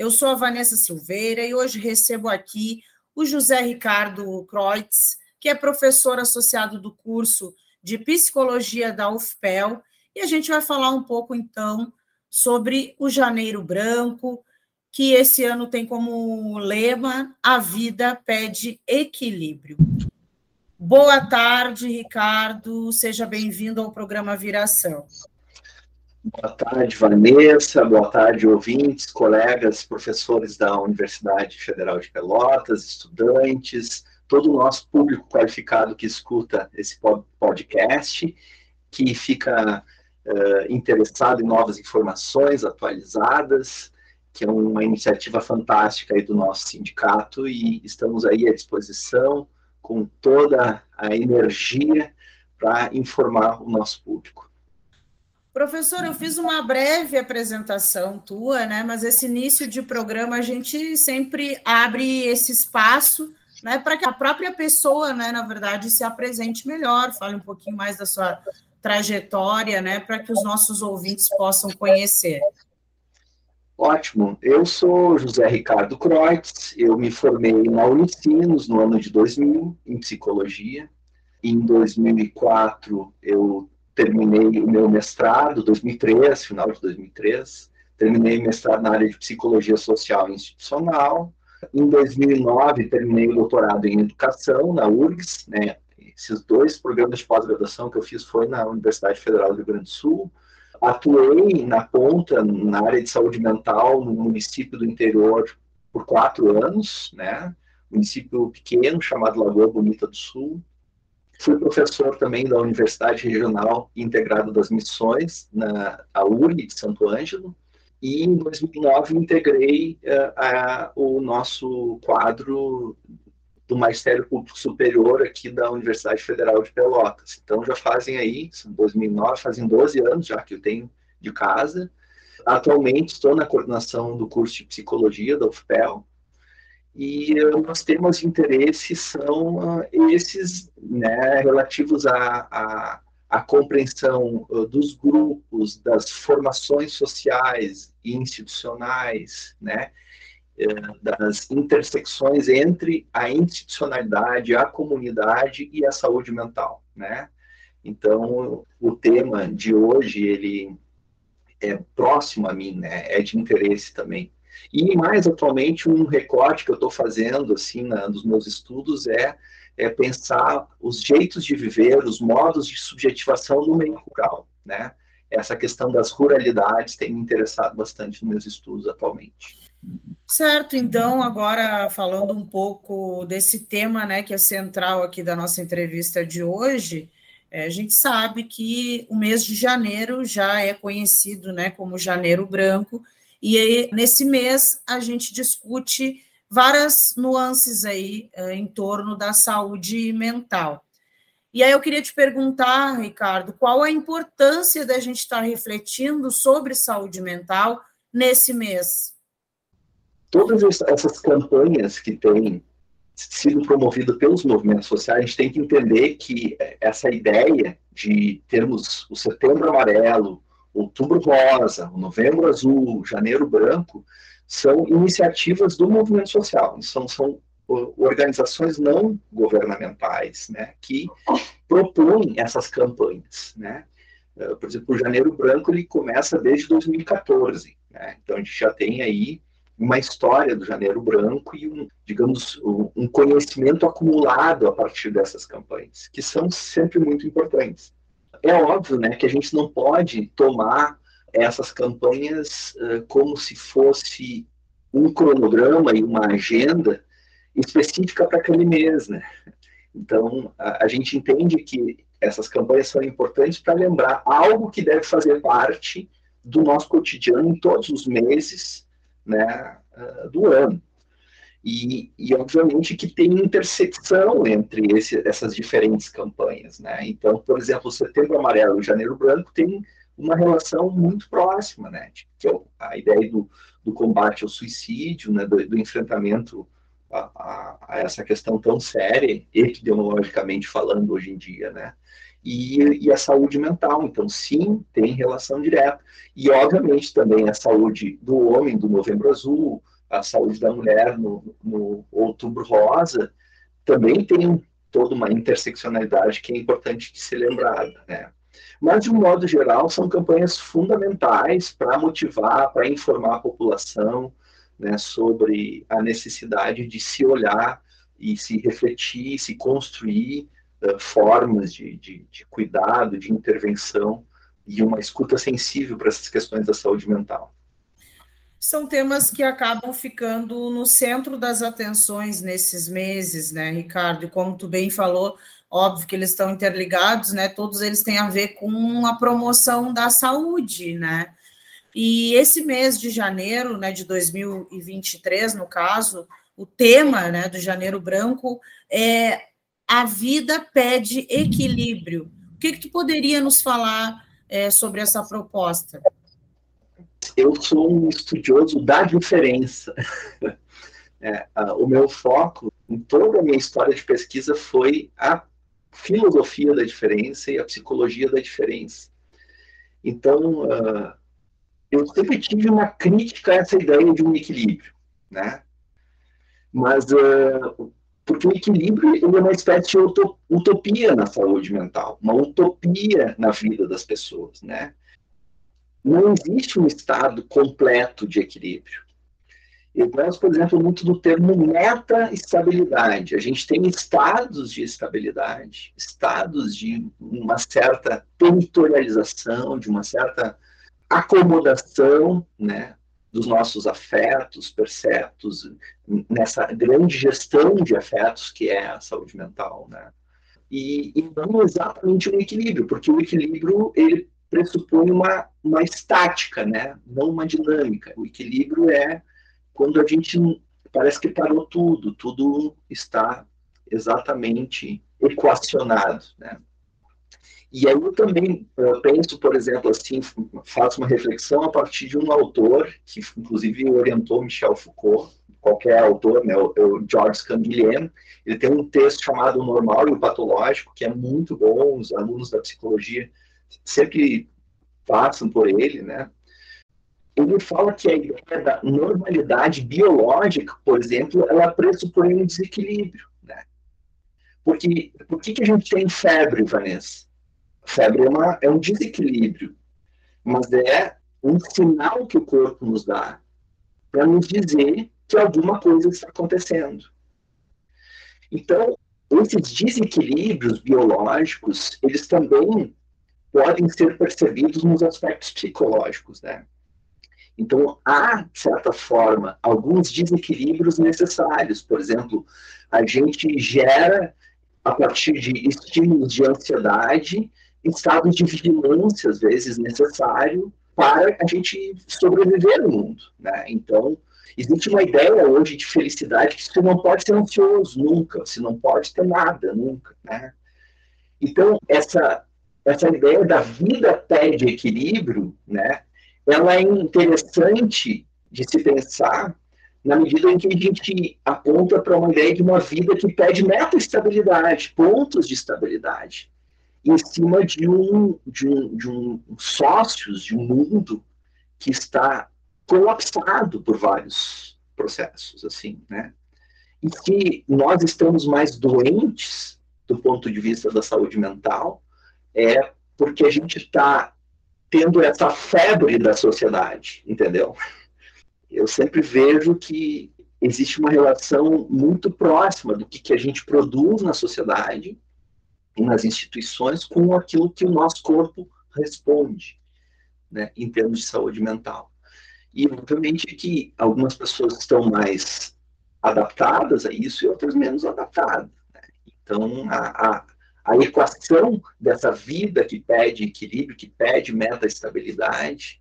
Eu sou a Vanessa Silveira e hoje recebo aqui o José Ricardo Kreutz, que é professor associado do curso de Psicologia da UFPEL, e a gente vai falar um pouco então sobre o Janeiro Branco, que esse ano tem como lema A vida pede equilíbrio. Boa tarde, Ricardo. Seja bem-vindo ao programa Viração. Boa tarde, Vanessa. Boa tarde, ouvintes, colegas, professores da Universidade Federal de Pelotas, estudantes, todo o nosso público qualificado que escuta esse podcast, que fica uh, interessado em novas informações atualizadas, que é uma iniciativa fantástica aí do nosso sindicato e estamos aí à disposição com toda a energia para informar o nosso público. Professor, eu fiz uma breve apresentação tua, né? Mas esse início de programa a gente sempre abre esse espaço, né, para que a própria pessoa, né, na verdade, se apresente melhor, fale um pouquinho mais da sua trajetória, né, para que os nossos ouvintes possam conhecer. Ótimo. Eu sou José Ricardo Kreutz, eu me formei na Unicinos no ano de 2000 em psicologia. Em 2004 eu terminei o meu mestrado, 2003, final de 2003, terminei mestrado na área de psicologia social e institucional. Em 2009, terminei o doutorado em educação na URGS, né? Esses dois programas de pós-graduação que eu fiz foi na Universidade Federal do Rio Grande do Sul. Atuei na ponta, na área de saúde mental, no município do interior por quatro anos, né? Município pequeno chamado Lagoa Bonita do Sul. Fui professor também da Universidade Regional Integrada das Missões, na a URI de Santo Ângelo, e em 2009 integrei uh, a, o nosso quadro do Magistério Público Superior aqui da Universidade Federal de Pelotas. Então já fazem aí, 2009, fazem 12 anos já que eu tenho de casa. Atualmente estou na coordenação do curso de Psicologia da UFPEL, e os temas de interesse são uh, esses né, relativos à, à compreensão uh, dos grupos, das formações sociais e institucionais, né, uh, das intersecções entre a institucionalidade, a comunidade e a saúde mental. Né? Então, o tema de hoje ele é próximo a mim, né, é de interesse também. E mais atualmente, um recorte que eu estou fazendo assim na, nos meus estudos é, é pensar os jeitos de viver, os modos de subjetivação no meio rural, né? Essa questão das ruralidades tem me interessado bastante nos meus estudos atualmente. Certo, então, agora falando um pouco desse tema, né, que é central aqui da nossa entrevista de hoje, é, a gente sabe que o mês de janeiro já é conhecido, né, como Janeiro Branco, e aí, nesse mês, a gente discute várias nuances aí eh, em torno da saúde mental. E aí eu queria te perguntar, Ricardo, qual a importância da gente estar refletindo sobre saúde mental nesse mês? Todas essas campanhas que têm sido promovidas pelos movimentos sociais, a gente tem que entender que essa ideia de termos o setembro amarelo, Outubro Rosa, Novembro Azul, Janeiro Branco, são iniciativas do movimento social, são, são organizações não governamentais, né, que propõem essas campanhas, né. Eh, por exemplo, o Janeiro Branco ele começa desde 2014, né, então a gente já tem aí uma história do Janeiro Branco e um, digamos, um conhecimento acumulado a partir dessas campanhas, que são sempre muito importantes é óbvio né, que a gente não pode tomar essas campanhas uh, como se fosse um cronograma e uma agenda específica para aquele mês, né? Então, a, a, gente entende que essas campanhas são importantes para lembrar algo que deve fazer parte do nosso cotidiano em todos os meses, né? uh, do ano. E, e, obviamente que tem intersecção entre esse, essas diferentes campanhas, né? Então, por exemplo, o Setembro Amarelo e Janeiro Branco tem uma relação muito próxima, né? Que é a ideia do, do combate ao suicídio, né? Do, do enfrentamento a, a, a, essa questão tão séria, epidemiologicamente falando hoje em dia, né? E, e, a saúde mental. Então, sim, tem relação direta. E, obviamente, também a saúde do homem, do Novembro Azul, a saúde da mulher no, no Outubro Rosa, também tem toda uma interseccionalidade que é importante de ser lembrada, né? Mas, de um modo geral, são campanhas fundamentais para motivar, para informar a população né, sobre a necessidade de se olhar e se refletir, se construir uh, formas de, de, de cuidado, de intervenção e uma escuta sensível para essas questões da saúde mental são temas que acabam ficando no centro das atenções nesses meses, né, Ricardo? E como tu bem falou, óbvio que eles estão interligados, né? Todos eles têm a ver com a promoção da saúde, né? E esse mês de janeiro, né, de 2023, no caso, o tema, né, do Janeiro Branco é a vida pede equilíbrio. O que, que tu poderia nos falar é, sobre essa proposta? Eu sou um estudioso da diferença. É, o meu foco em toda a minha história de pesquisa foi a filosofia da diferença e a psicologia da diferença. Então, uh, eu sempre tive uma crítica a essa ideia de um equilíbrio, né? Mas, uh, porque o equilíbrio é uma espécie de utopia na saúde mental, uma utopia na vida das pessoas, né? Não existe um estado completo de equilíbrio. Eu gosto, por exemplo, muito do termo meta-estabilidade. A gente tem estados de estabilidade, estados de uma certa territorialização, de uma certa acomodação, né, dos nossos afetos, perceptos, nessa grande gestão de afetos que é a saúde mental, né? E, e não exatamente um equilíbrio, porque o equilíbrio ele pressupõe uma, uma estática, né? não uma dinâmica. O equilíbrio é quando a gente parece que parou tudo, tudo está exatamente equacionado. Né? E aí eu também eu penso, por exemplo, assim, faço uma reflexão a partir de um autor que, inclusive, orientou Michel Foucault, qualquer autor, né, o, o George Canguilhem, ele tem um texto chamado Normal e o Patológico, que é muito bom, os alunos da psicologia sempre passam por ele, né? Ele fala que a ideia da normalidade biológica, por exemplo, ela pressupõe um desequilíbrio, né? Porque por que, que a gente tem febre, Vanessa? Febre é, uma, é um desequilíbrio, mas é um sinal que o corpo nos dá para nos dizer que alguma coisa está acontecendo. Então, esses desequilíbrios biológicos, eles também podem ser percebidos nos aspectos psicológicos, né? Então, há, de certa forma, alguns desequilíbrios necessários. Por exemplo, a gente gera, a partir de estímulos de ansiedade, estados de vigilância, às vezes, necessário para a gente sobreviver no mundo. Né? Então, existe uma ideia hoje de felicidade que você não pode ser ansioso nunca, você não pode ter nada nunca. Né? Então, essa essa ideia da vida pede equilíbrio, né, ela é interessante de se pensar na medida em que a gente aponta para uma ideia de uma vida que pede meta-estabilidade, pontos de estabilidade, em cima de um, de um, de um sócios, de um mundo que está colapsado por vários processos, assim, né? E que nós estamos mais doentes do ponto de vista da saúde mental é porque a gente está tendo essa febre da sociedade, entendeu? Eu sempre vejo que existe uma relação muito próxima do que, que a gente produz na sociedade e nas instituições com aquilo que o nosso corpo responde, né, em termos de saúde mental. E, obviamente, que algumas pessoas estão mais adaptadas a isso e outras menos adaptadas. Né? Então, a, a, a equação dessa vida que pede equilíbrio, que pede meta-estabilidade,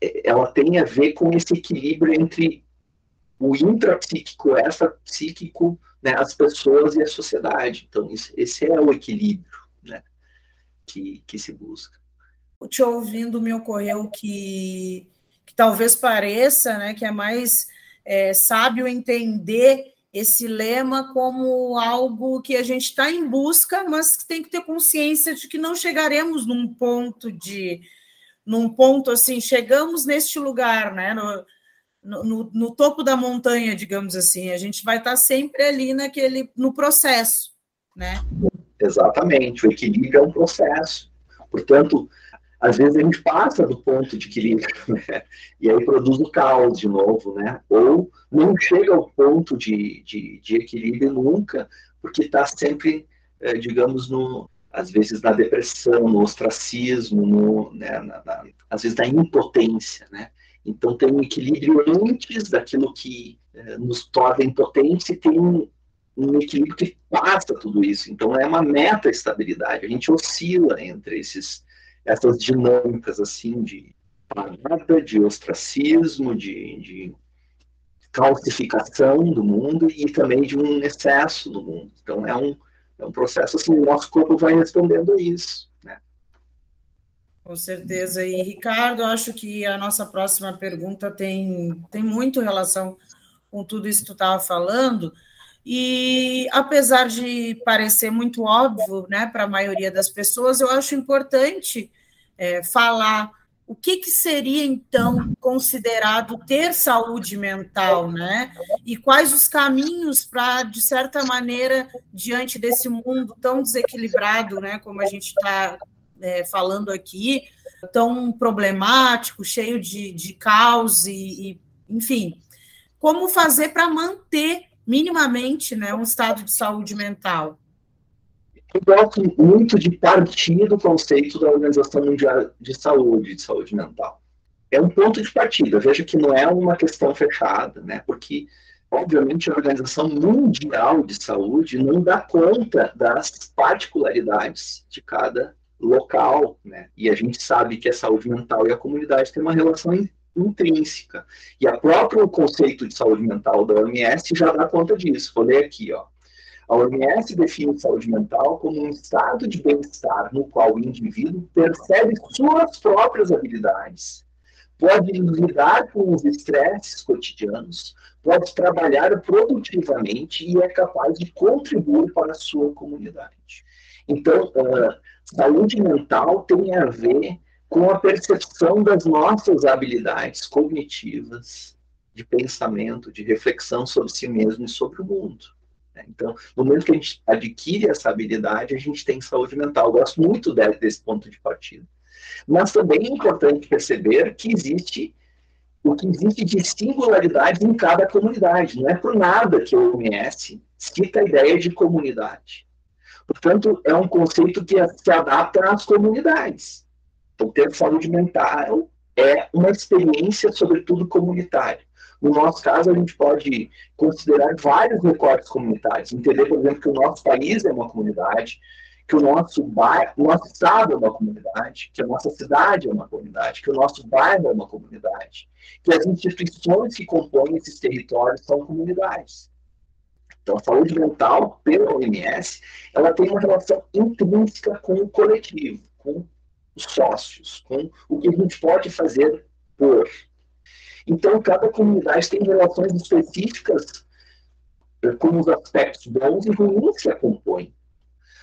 é, ela tem a ver com esse equilíbrio entre o intrapsíquico, extrapsíquico, né, as pessoas e a sociedade. Então, esse é o equilíbrio né, que, que se busca. Te ouvindo, me ocorreu que, que talvez pareça né, que é mais é, sábio entender esse lema como algo que a gente está em busca, mas tem que ter consciência de que não chegaremos num ponto de num ponto assim, chegamos neste lugar, né? No, no, no, topo da montanha, digamos assim. A gente vai estar sempre ali naquele no processo, né? Exatamente. O equilíbrio é um processo. Portanto, às vezes a gente passa do ponto de equilíbrio, né? E aí produz o caos de novo, né? Ou não chega ao ponto de, de, de equilíbrio nunca, porque está sempre, é, digamos, no, às vezes na depressão, no ostracismo, no, né, na, na, às vezes na impotência, né? Então tem um equilíbrio antes daquilo que é, nos torna impotentes e tem um, um equilíbrio que passa tudo isso. Então é uma meta estabilidade. A gente oscila entre esses essas dinâmicas assim de parada, de ostracismo, de, de calcificação do mundo e também de um excesso do mundo. Então é um, é um processo assim, o nosso corpo vai respondendo a isso. Né? Com certeza. E, Ricardo, acho que a nossa próxima pergunta tem, tem muito relação com tudo isso que tu estava falando. E apesar de parecer muito óbvio né, para a maioria das pessoas, eu acho importante é, falar o que, que seria então considerado ter saúde mental, né? E quais os caminhos para, de certa maneira, diante desse mundo tão desequilibrado, né? Como a gente está é, falando aqui, tão problemático, cheio de, de caos e, e enfim, como fazer para manter minimamente né, um estado de saúde mental? Eu gosto muito de partir do conceito da Organização Mundial de Saúde, de saúde mental. É um ponto de partida. Veja que não é uma questão fechada, né? Porque, obviamente, a Organização Mundial de Saúde não dá conta das particularidades de cada local, né? E a gente sabe que a saúde mental e a comunidade têm uma relação intrínseca. E a próprio conceito de saúde mental da OMS já dá conta disso. Vou ler aqui, ó. A OMS define saúde mental como um estado de bem-estar no qual o indivíduo percebe suas próprias habilidades, pode lidar com os estresses cotidianos, pode trabalhar produtivamente e é capaz de contribuir para a sua comunidade. Então, uh, saúde mental tem a ver com a percepção das nossas habilidades cognitivas, de pensamento, de reflexão sobre si mesmo e sobre o mundo. Né? Então, no momento que a gente adquire essa habilidade, a gente tem saúde mental. Eu gosto muito desse ponto de partida. Mas também é importante perceber que existe o que existe de singularidade em cada comunidade. Não é por nada que o OMS cita a ideia de comunidade. Portanto, é um conceito que se adapta às comunidades. Então, ter saúde mental é uma experiência, sobretudo, comunitária. No nosso caso, a gente pode considerar vários recortes comunitários. Entender, por exemplo, que o nosso país é uma comunidade, que o nosso bairro, o nosso estado é uma comunidade, que a nossa cidade é uma comunidade, que o nosso bairro é uma comunidade, que as instituições que compõem esses territórios são comunidades. Então, a saúde mental, pela OMS, ela tem uma relação intrínseca com o coletivo, com os sócios, com o que a gente pode fazer por. Então, cada comunidade tem relações específicas eh, com os aspectos bons e ruins que a compõem.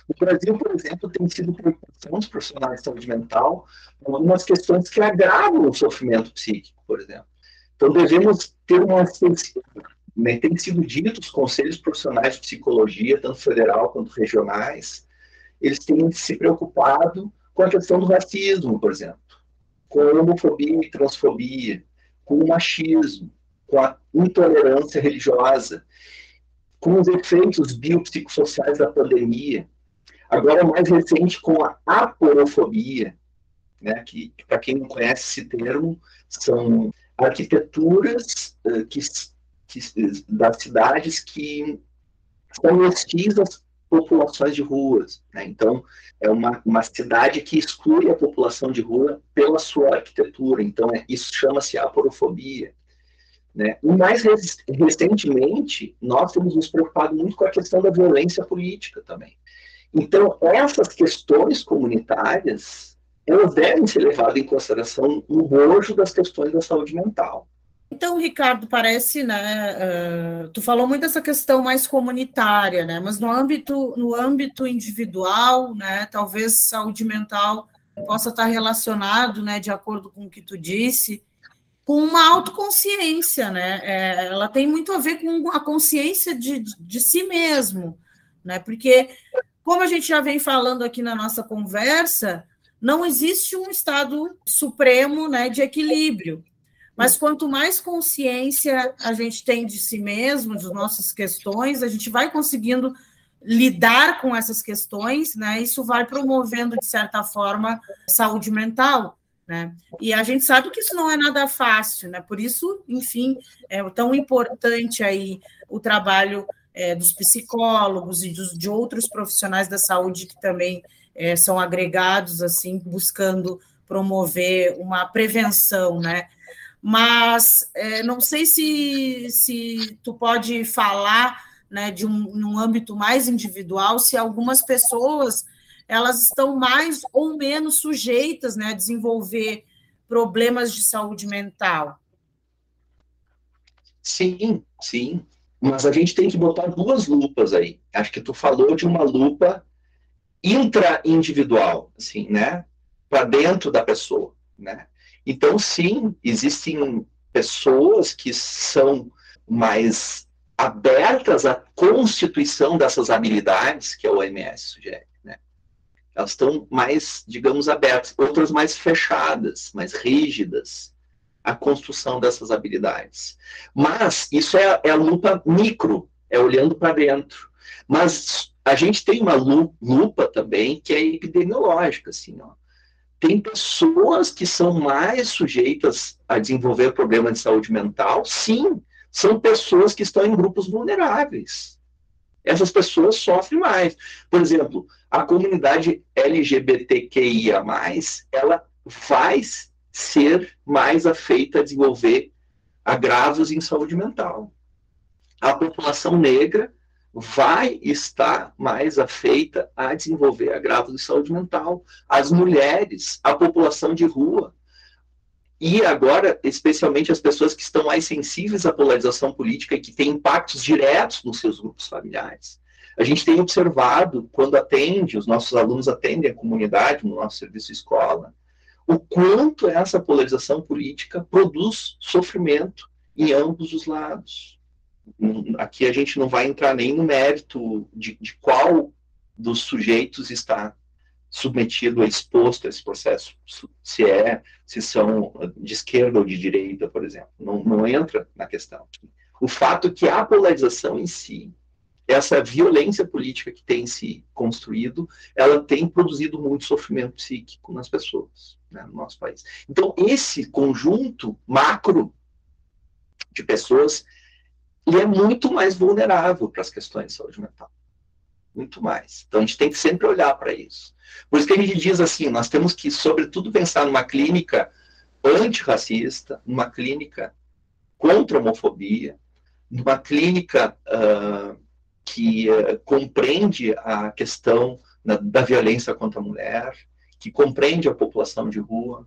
No Brasil, por exemplo, tem sido preocupação dos profissionais de saúde mental com algumas questões que agravam o sofrimento psíquico, por exemplo. Então, devemos ter uma né, tem sido dito, os conselhos profissionais de psicologia, tanto federal quanto regionais, eles têm se preocupado com a questão do racismo, por exemplo, com a homofobia e transfobia, com o machismo, com a intolerância religiosa, com os efeitos biopsicossociais da pandemia, agora mais recente com a aporofobia, né, que, para quem não conhece esse termo, são arquiteturas uh, que que, das cidades que são hostis às populações de ruas. Né? Então, é uma, uma cidade que exclui a população de rua pela sua arquitetura. Então, é, isso chama-se aporofobia. Né? E mais recentemente, nós temos nos preocupado muito com a questão da violência política também. Então, essas questões comunitárias, elas devem ser levadas em consideração no bojo das questões da saúde mental. Então, Ricardo, parece, né? Uh, tu falou muito dessa questão mais comunitária, né? Mas no âmbito, no âmbito individual, né? Talvez saúde mental possa estar relacionado, né? De acordo com o que tu disse, com uma autoconsciência, né? É, ela tem muito a ver com a consciência de, de si mesmo, né? Porque, como a gente já vem falando aqui na nossa conversa, não existe um estado supremo, né? De equilíbrio. Mas quanto mais consciência a gente tem de si mesmo, de nossas questões, a gente vai conseguindo lidar com essas questões, né? Isso vai promovendo, de certa forma, saúde mental. Né? E a gente sabe que isso não é nada fácil, né? Por isso, enfim, é tão importante aí o trabalho é, dos psicólogos e dos, de outros profissionais da saúde que também é, são agregados, assim, buscando promover uma prevenção, né? Mas é, não sei se, se tu pode falar né, de um, num âmbito mais individual, se algumas pessoas elas estão mais ou menos sujeitas né, a desenvolver problemas de saúde mental. Sim, sim. Mas a gente tem que botar duas lupas aí. Acho que tu falou de uma lupa intra-individual, assim, né? Para dentro da pessoa, né? Então, sim, existem pessoas que são mais abertas à constituição dessas habilidades que a OMS sugere. Né? Elas estão mais, digamos, abertas, outras mais fechadas, mais rígidas à construção dessas habilidades. Mas isso é, é a lupa micro, é olhando para dentro. Mas a gente tem uma lupa também que é epidemiológica, assim, ó tem pessoas que são mais sujeitas a desenvolver problemas de saúde mental, sim, são pessoas que estão em grupos vulneráveis. Essas pessoas sofrem mais. Por exemplo, a comunidade LGBTQIA, ela vai ser mais afeita a desenvolver agravos em saúde mental. A população negra vai estar mais afeita a desenvolver agravos de saúde mental. As mulheres, a população de rua. E agora, especialmente as pessoas que estão mais sensíveis à polarização política e que têm impactos diretos nos seus grupos familiares. A gente tem observado, quando atende, os nossos alunos atendem a comunidade no nosso serviço escola, o quanto essa polarização política produz sofrimento em ambos os lados aqui a gente não vai entrar nem no mérito de, de qual dos sujeitos está submetido, exposto a esse processo, se é, se são de esquerda ou de direita, por exemplo, não, não entra na questão. O fato é que a polarização em si, essa violência política que tem se construído, ela tem produzido muito sofrimento psíquico nas pessoas, né, no nosso país. Então, esse conjunto macro de pessoas ele é muito mais vulnerável para as questões de saúde mental. Muito mais. Então a gente tem que sempre olhar para isso. Por isso que a gente diz assim, nós temos que, sobretudo, pensar numa clínica antirracista, numa clínica contra a homofobia, numa clínica uh, que uh, compreende a questão da, da violência contra a mulher, que compreende a população de rua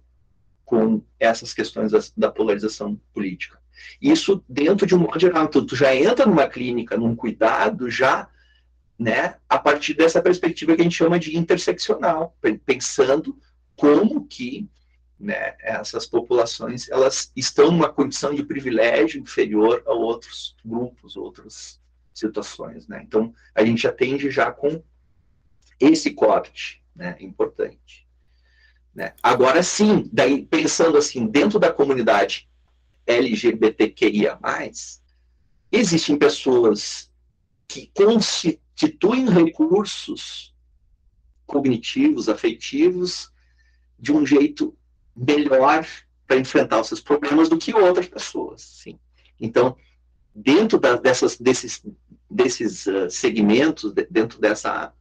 com essas questões da, da polarização política. Isso dentro de um modo geral. Então, tu já entra numa clínica, num cuidado, já né, a partir dessa perspectiva que a gente chama de interseccional, pensando como que né, essas populações elas estão numa condição de privilégio inferior a outros grupos, outras situações. Né? Então, a gente atende já com esse corte né, importante. Né? Agora sim, daí pensando assim, dentro da comunidade LGBTQIA+, existem pessoas que constituem recursos cognitivos, afetivos, de um jeito melhor para enfrentar os seus problemas do que outras pessoas. Sim. Então, dentro da, dessas, desses, desses uh, segmentos, de, dentro dessa,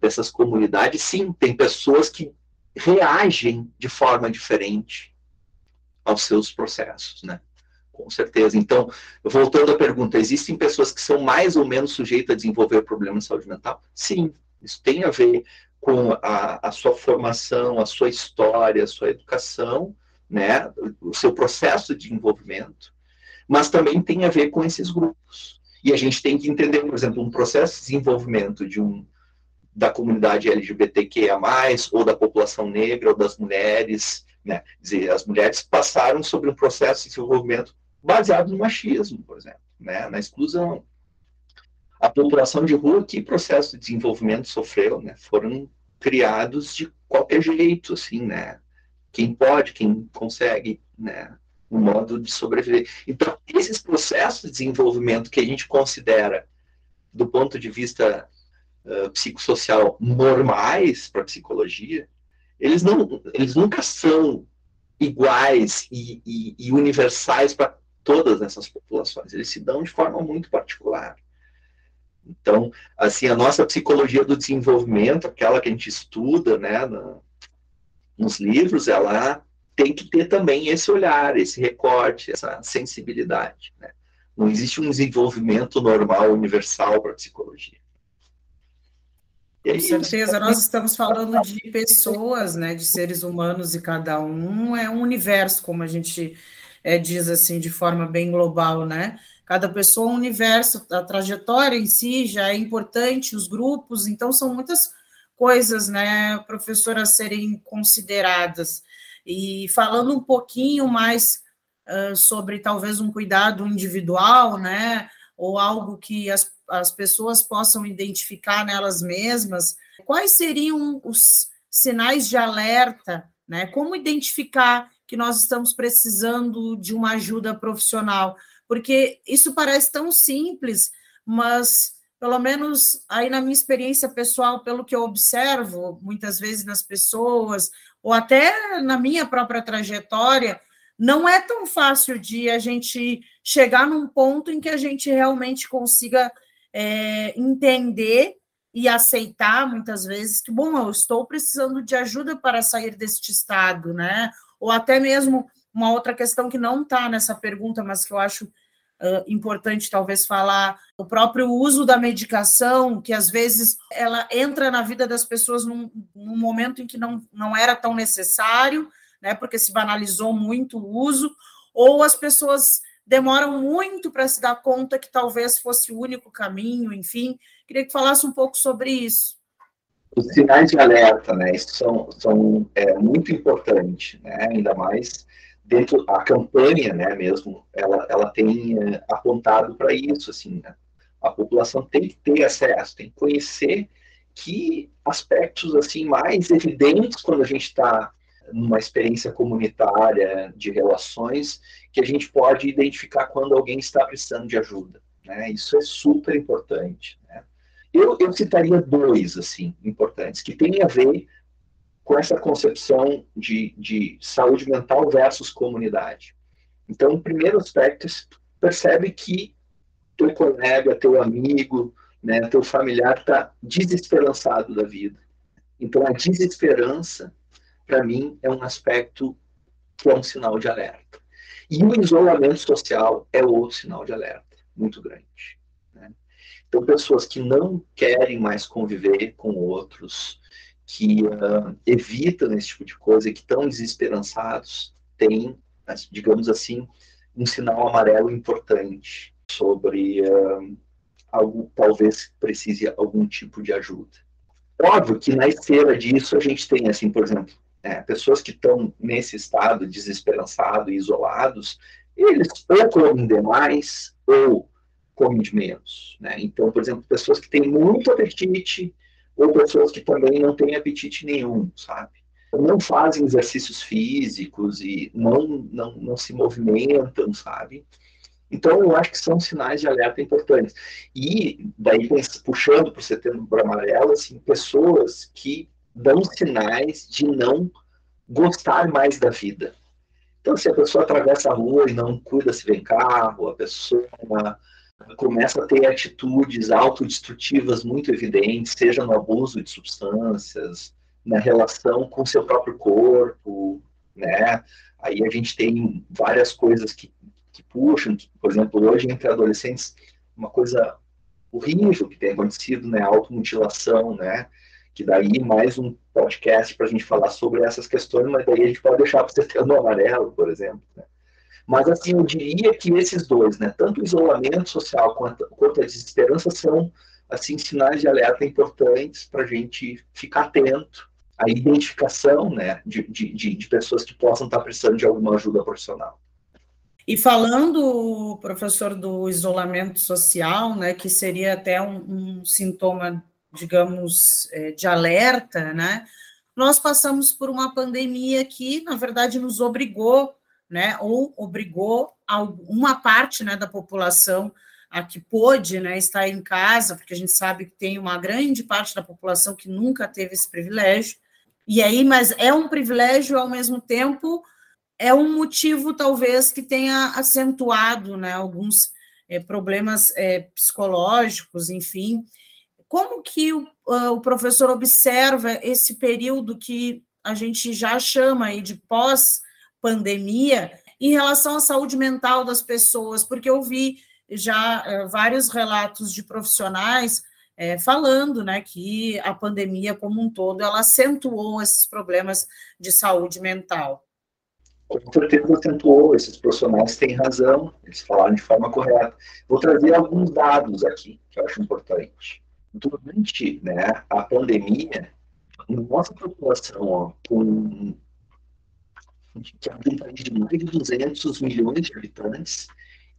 dessas comunidades, sim, tem pessoas que reagem de forma diferente aos seus processos, né? com certeza. Então, voltando à pergunta, existem pessoas que são mais ou menos sujeitas a desenvolver problemas de saúde mental? Sim, isso tem a ver com a, a sua formação, a sua história, a sua educação, né, o seu processo de desenvolvimento, mas também tem a ver com esses grupos. E a gente tem que entender, por exemplo, um processo de desenvolvimento de um da comunidade LGBTQIA+, ou da população negra, ou das mulheres, né? dizer, as mulheres passaram sobre um processo de desenvolvimento baseado no machismo, por exemplo, né? na exclusão. A população de rua, que processo de desenvolvimento sofreu? Né? Foram criados de qualquer jeito, assim, né? Quem pode, quem consegue, né? Um modo de sobreviver. Então, esses processos de desenvolvimento que a gente considera, do ponto de vista uh, psicossocial, normais para psicologia, eles, não, eles nunca são iguais e, e, e universais para todas essas populações. Eles se dão de forma muito particular. Então, assim, a nossa psicologia do desenvolvimento, aquela que a gente estuda, né, no, nos livros, ela tem que ter também esse olhar, esse recorte, essa sensibilidade. Né? Não existe um desenvolvimento normal, universal para a psicologia. Com certeza, nós estamos falando de pessoas, né, de seres humanos e cada um é um universo, como a gente é, diz assim, de forma bem global, né? Cada pessoa é um universo, a trajetória em si já é importante, os grupos, então são muitas coisas, né, professora, a serem consideradas. E falando um pouquinho mais uh, sobre talvez um cuidado individual, né, ou algo que as as pessoas possam identificar nelas mesmas, quais seriam os sinais de alerta, né? Como identificar que nós estamos precisando de uma ajuda profissional? Porque isso parece tão simples, mas pelo menos aí na minha experiência pessoal, pelo que eu observo muitas vezes nas pessoas, ou até na minha própria trajetória, não é tão fácil de a gente chegar num ponto em que a gente realmente consiga é, entender e aceitar muitas vezes que, bom, eu estou precisando de ajuda para sair deste estado, né? Ou até mesmo uma outra questão que não está nessa pergunta, mas que eu acho uh, importante talvez falar, o próprio uso da medicação, que às vezes ela entra na vida das pessoas num, num momento em que não, não era tão necessário, né? Porque se banalizou muito o uso, ou as pessoas demoram muito para se dar conta que talvez fosse o único caminho, enfim. Queria que falasse um pouco sobre isso. Os sinais de alerta, né, são, são é, muito importantes, né, ainda mais dentro da campanha, né, mesmo, ela, ela tem é, apontado para isso, assim, né? a população tem que ter acesso, tem que conhecer que aspectos, assim, mais evidentes quando a gente está numa experiência comunitária de relações que a gente pode identificar quando alguém está precisando de ajuda. Né? Isso é super importante. Né? Eu, eu citaria dois assim importantes que têm a ver com essa concepção de, de saúde mental versus comunidade. Então, o primeiro aspecto percebe que teu colega, teu amigo, né, teu familiar está desesperançado da vida. Então, a desesperança para mim, é um aspecto que é um sinal de alerta. E o isolamento social é outro sinal de alerta, muito grande. Né? Então, pessoas que não querem mais conviver com outros, que uh, evitam esse tipo de coisa, que estão desesperançados, têm, digamos assim, um sinal amarelo importante sobre uh, algo talvez precise algum tipo de ajuda. Óbvio que na esteira disso a gente tem, assim, por exemplo, é, pessoas que estão nesse estado desesperançado e isolados, eles ou comem demais ou comem de menos. Né? Então, por exemplo, pessoas que têm muito apetite ou pessoas que também não têm apetite nenhum, sabe? Não fazem exercícios físicos e não, não, não se movimentam, sabe? Então, eu acho que são sinais de alerta importantes. E, daí, puxando para o setembro amarelo, assim, pessoas que dão sinais de não gostar mais da vida. Então, se a pessoa atravessa a rua e não cuida se vem carro, a pessoa começa a ter atitudes autodestrutivas muito evidentes, seja no abuso de substâncias, na relação com seu próprio corpo, né? Aí a gente tem várias coisas que, que puxam, por exemplo, hoje entre adolescentes, uma coisa horrível que tem acontecido, né, automutilação, né, que daí mais um podcast para a gente falar sobre essas questões, mas daí a gente pode deixar para ter no amarelo, por exemplo, né. Mas, assim, eu diria que esses dois, né, tanto o isolamento social quanto, quanto a desesperança são, assim, sinais de alerta importantes para a gente ficar atento à identificação, né, de, de, de pessoas que possam estar precisando de alguma ajuda profissional. E falando, professor, do isolamento social, né, que seria até um, um sintoma, digamos, é, de alerta, né, nós passamos por uma pandemia que, na verdade, nos obrigou, né, ou obrigou uma parte, né, da população a que pôde, né, estar em casa, porque a gente sabe que tem uma grande parte da população que nunca teve esse privilégio. E aí, mas é um privilégio ao mesmo tempo é um motivo, talvez, que tenha acentuado né, alguns é, problemas é, psicológicos, enfim. Como que o, uh, o, professor observa esse período que a gente já chama aí de pós-pandemia em relação à saúde mental das pessoas? Porque eu vi já uh, vários relatos de profissionais é, falando né, que a pandemia como um todo ela acentuou esses problemas de saúde mental com certeza acentuou, esses profissionais têm razão, eles falaram de forma correta. Vou trazer alguns dados aqui, que eu acho importante. Durante né, a pandemia, nossa população, com que é um país de mais de 200 milhões de habitantes,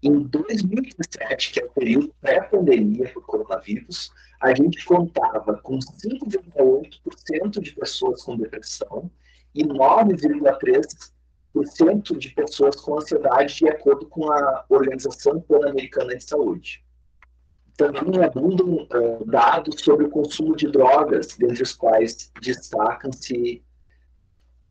em 2017, que é o período pré-pandemia por coronavírus, a gente contava com 5,8% de pessoas com depressão e 9,3% de pessoas com ansiedade, de acordo com a Organização Pan-Americana de Saúde. Também abundam uh, dados sobre o consumo de drogas, dentre os quais destacam-se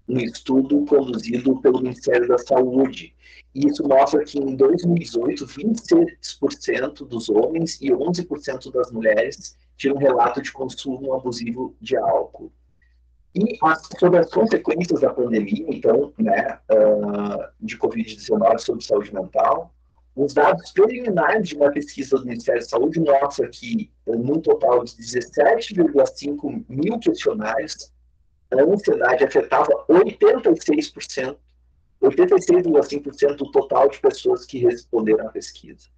um estudo conduzido pelo Ministério da Saúde. E isso mostra que em 2018, 26% dos homens e 11% das mulheres tinham relato de consumo abusivo de álcool. E sobre as consequências da pandemia, então, né, uh, de Covid-19 sobre saúde mental, os dados preliminares de uma pesquisa do Ministério da Saúde mostram que, num total de 17,5 mil questionários, a ansiedade afetava 86%, 86,5% do total de pessoas que responderam à pesquisa.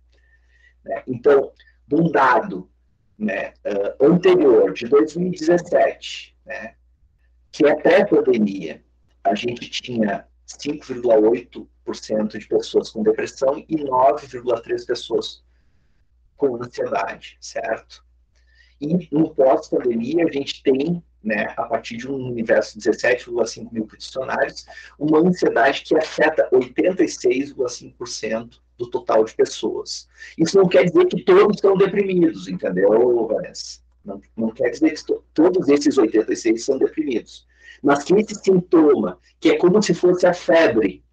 Né? Então, de um dado né, uh, anterior, de 2017, né, que é pré-pandemia, a gente tinha 5,8% de pessoas com depressão e 9,3% pessoas com ansiedade, certo? E no pós-pandemia, a gente tem, né, a partir de um universo de 17,5 mil funcionários, uma ansiedade que afeta 86,5% do total de pessoas. Isso não quer dizer que todos estão deprimidos, entendeu, Vanessa? Não, não quer dizer que todos esses 86 são deprimidos. Mas que esse sintoma, que é como se fosse a febre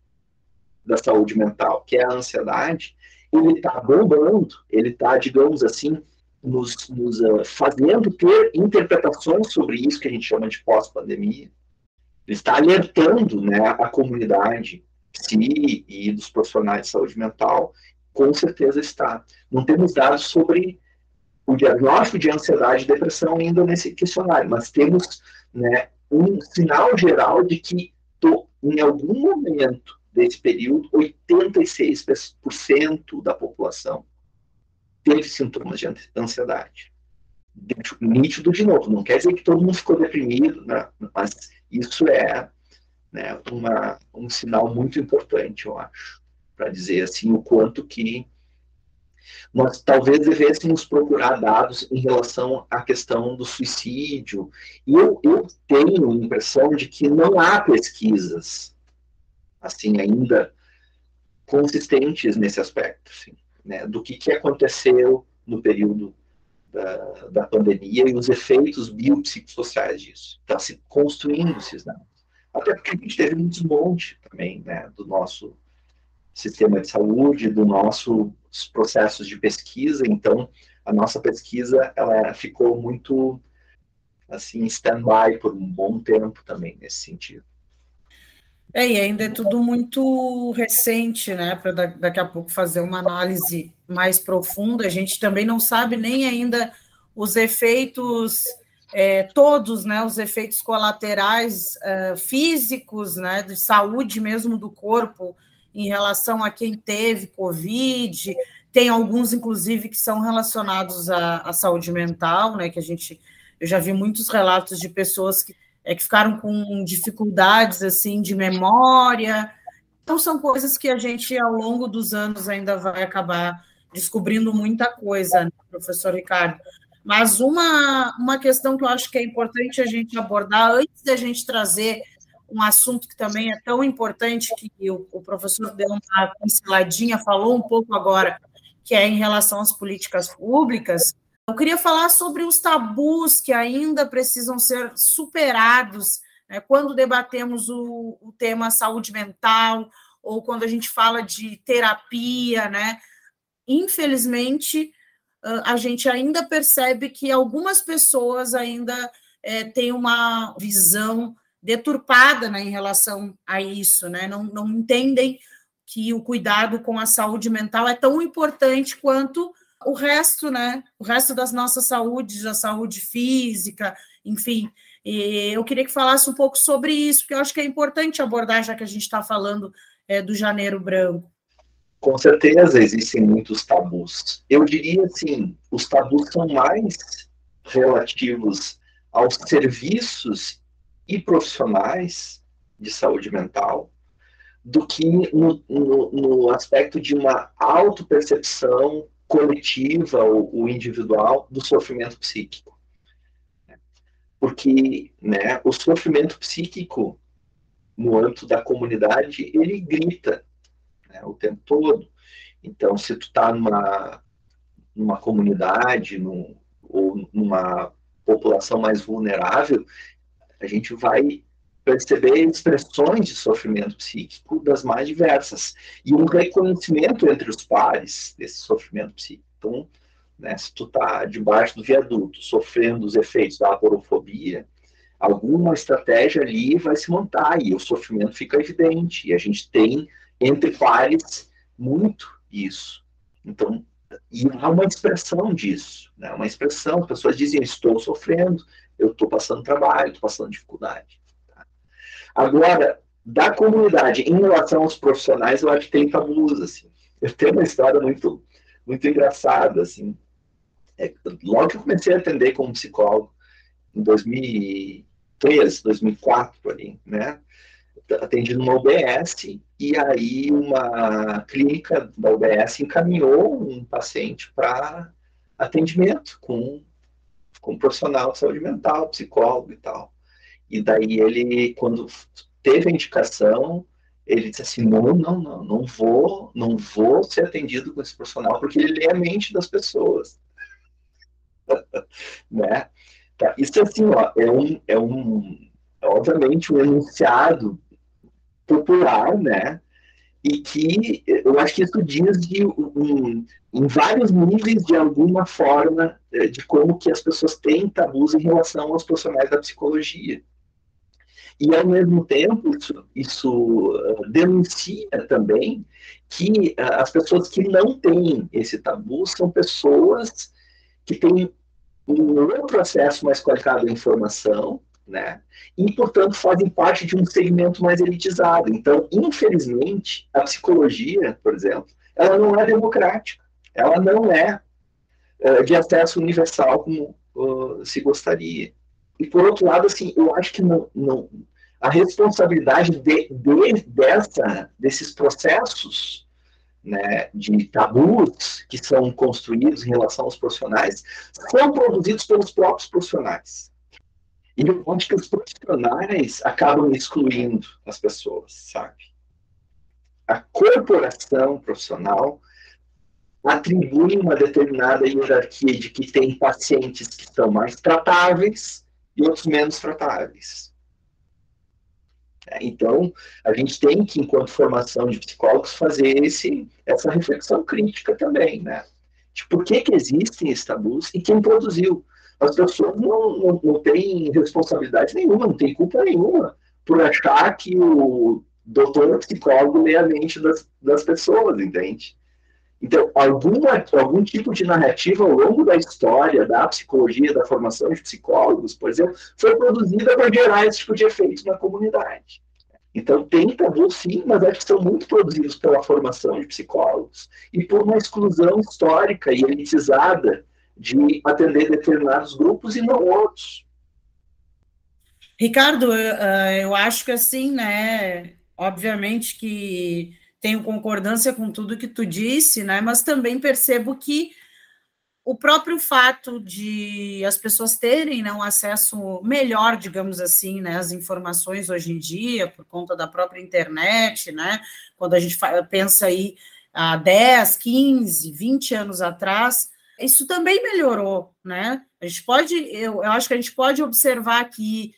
da saúde mental, que é a ansiedade, ele está bombando, ele está, digamos assim, nos, nos uh, fazendo ter interpretações sobre isso que a gente chama de pós-pandemia. Ele está alertando né, a comunidade si e dos profissionais de saúde mental, com certeza está. Não temos dados sobre o diagnóstico de ansiedade e depressão ainda nesse questionário, mas temos né, um sinal geral de que tô, em algum momento desse período, 86% da população teve sintomas de ansiedade. Nítido de novo, não quer dizer que todo mundo ficou deprimido, né? mas isso é né, uma, um sinal muito importante, eu acho, para dizer assim o quanto que nós talvez devêssemos procurar dados em relação à questão do suicídio. E eu, eu tenho a impressão de que não há pesquisas, assim, ainda consistentes nesse aspecto, assim, né, do que, que aconteceu no período da, da pandemia e os efeitos biopsicossociais disso. Está se construindo esses dados. Até porque a gente teve um desmonte também né, do nosso sistema de saúde, dos nossos processos de pesquisa. Então, a nossa pesquisa ela ficou muito assim stand-by por um bom tempo também nesse sentido. É, e ainda é tudo muito recente, né? Para daqui a pouco fazer uma análise mais profunda. A gente também não sabe nem ainda os efeitos é, todos, né? Os efeitos colaterais é, físicos, né? De saúde mesmo do corpo em relação a quem teve Covid. Tem alguns, inclusive, que são relacionados à, à saúde mental, né? Que a gente, eu já vi muitos relatos de pessoas que é, que ficaram com dificuldades assim de memória. Então são coisas que a gente ao longo dos anos ainda vai acabar descobrindo muita coisa, né, professor Ricardo. Mas uma, uma questão que eu acho que é importante a gente abordar antes de a gente trazer um assunto que também é tão importante que o, o professor deu uma pinceladinha, falou um pouco agora, que é em relação às políticas públicas, eu queria falar sobre os tabus que ainda precisam ser superados né, quando debatemos o, o, tema saúde mental ou quando a gente fala de terapia, né? Infelizmente, a gente ainda percebe que algumas pessoas ainda é, têm uma visão deturpada né, em relação a isso, né? Não, não entendem que o cuidado com a saúde mental é tão importante quanto o resto, né? O resto das nossas saúdes, a saúde física, enfim. E eu queria que falasse um pouco sobre isso, porque eu acho que é importante abordar, já que a gente está falando é, do Janeiro Branco. Com certeza existem muitos tabus. Eu diria assim, os tabus são mais relativos aos serviços e profissionais de saúde mental do que no, no, no aspecto de uma autopercepção coletiva ou, individual do sofrimento psíquico. Porque né, o sofrimento psíquico no âmbito da comunidade, ele grita né, o tempo todo. Então, se tu está numa, numa comunidade num, ou numa população mais vulnerável, a gente vai perceber expressões de sofrimento psíquico das mais diversas e um reconhecimento entre os pares desse sofrimento psíquico. Então, né, se tu está debaixo do viaduto, sofrendo os efeitos da aporofobia, alguma estratégia ali vai se montar e o sofrimento fica evidente. E a gente tem entre pares muito isso. Então, e há uma expressão disso, né? uma expressão, as pessoas dizem, estou sofrendo, eu estou passando trabalho, estou passando dificuldade. Agora, da comunidade, em relação aos profissionais, eu acho que tem tabus, assim. Eu tenho uma história muito, muito engraçada, assim. É, logo que eu comecei a atender como psicólogo, em 2013, 2004, ali, né? Atendi numa UBS, e aí uma clínica da UBS encaminhou um paciente para atendimento com, com um profissional de saúde mental, psicólogo e tal. E daí ele, quando teve a indicação, ele disse assim, não, não, não, não vou, não vou ser atendido com esse profissional, porque ele lê a mente das pessoas. né? Tá, isso assim, ó, é um, é um, obviamente, um enunciado popular, né? E que eu acho que isso diz de um, em vários níveis, de alguma forma, eh, de como que as pessoas têm tabus em relação aos profissionais da psicologia. E, ao mesmo tempo, isso, isso uh, denuncia também que uh, as pessoas que não têm esse tabu são pessoas que têm um outro acesso mais qualificado à informação, né? E, portanto, fazem parte de um segmento mais elitizado. Então, infelizmente, a psicologia, por exemplo, ela não é democrática. Ela não é uh, de acesso universal como uh, se gostaria. E, por outro lado, assim, eu acho que não, não, a responsabilidade de, de, dessa, desses processos né, de tabus que são construídos em relação aos profissionais são produzidos pelos próprios profissionais. E acho que os profissionais acabam excluindo as pessoas, sabe? A corporação profissional atribui uma determinada hierarquia de que tem pacientes que são mais tratáveis e outros menos tratáveis. Então, a gente tem que, enquanto formação de psicólogos, fazer esse, essa reflexão crítica também, né? De por que, que existem esses tabus e quem produziu. As pessoas não, não, não têm responsabilidade nenhuma, não têm culpa nenhuma por achar que o doutor psicólogo lê a mente das, das pessoas, entende? Então, alguma, algum tipo de narrativa ao longo da história da psicologia, da formação de psicólogos, por exemplo, foi produzida para gerar esse tipo de efeito na comunidade. Então, tem tabus, sim, mas acho que são muito produzidos pela formação de psicólogos e por uma exclusão histórica e elitizada de atender determinados grupos e não outros. Ricardo, eu acho que assim, né? Obviamente que tenho concordância com tudo que tu disse, né? Mas também percebo que o próprio fato de as pessoas terem né, um acesso melhor, digamos assim, né, às informações hoje em dia, por conta da própria internet, né? Quando a gente pensa aí há 10, 15, 20 anos atrás, isso também melhorou, né? A gente pode, eu, eu acho que a gente pode observar que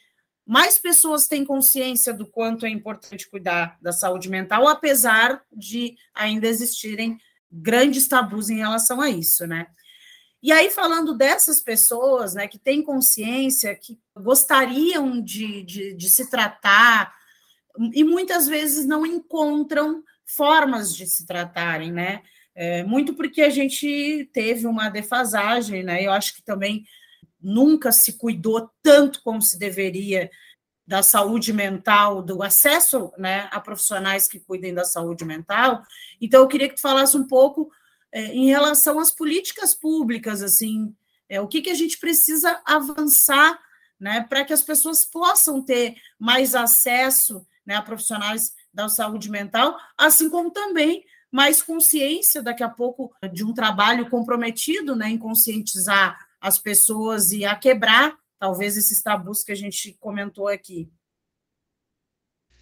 mais pessoas têm consciência do quanto é importante cuidar da saúde mental, apesar de ainda existirem grandes tabus em relação a isso, né? E aí, falando dessas pessoas, né, que têm consciência, que gostariam de, de, de se tratar, e muitas vezes não encontram formas de se tratarem, né? É, muito porque a gente teve uma defasagem, né? Eu acho que também nunca se cuidou tanto como se deveria da saúde mental, do acesso né, a profissionais que cuidem da saúde mental. Então, eu queria que tu falasse um pouco é, em relação às políticas públicas, assim, é, o que, que a gente precisa avançar né, para que as pessoas possam ter mais acesso né, a profissionais da saúde mental, assim como também mais consciência daqui a pouco de um trabalho comprometido né, em conscientizar as pessoas e a quebrar, talvez, esses tabus que a gente comentou aqui.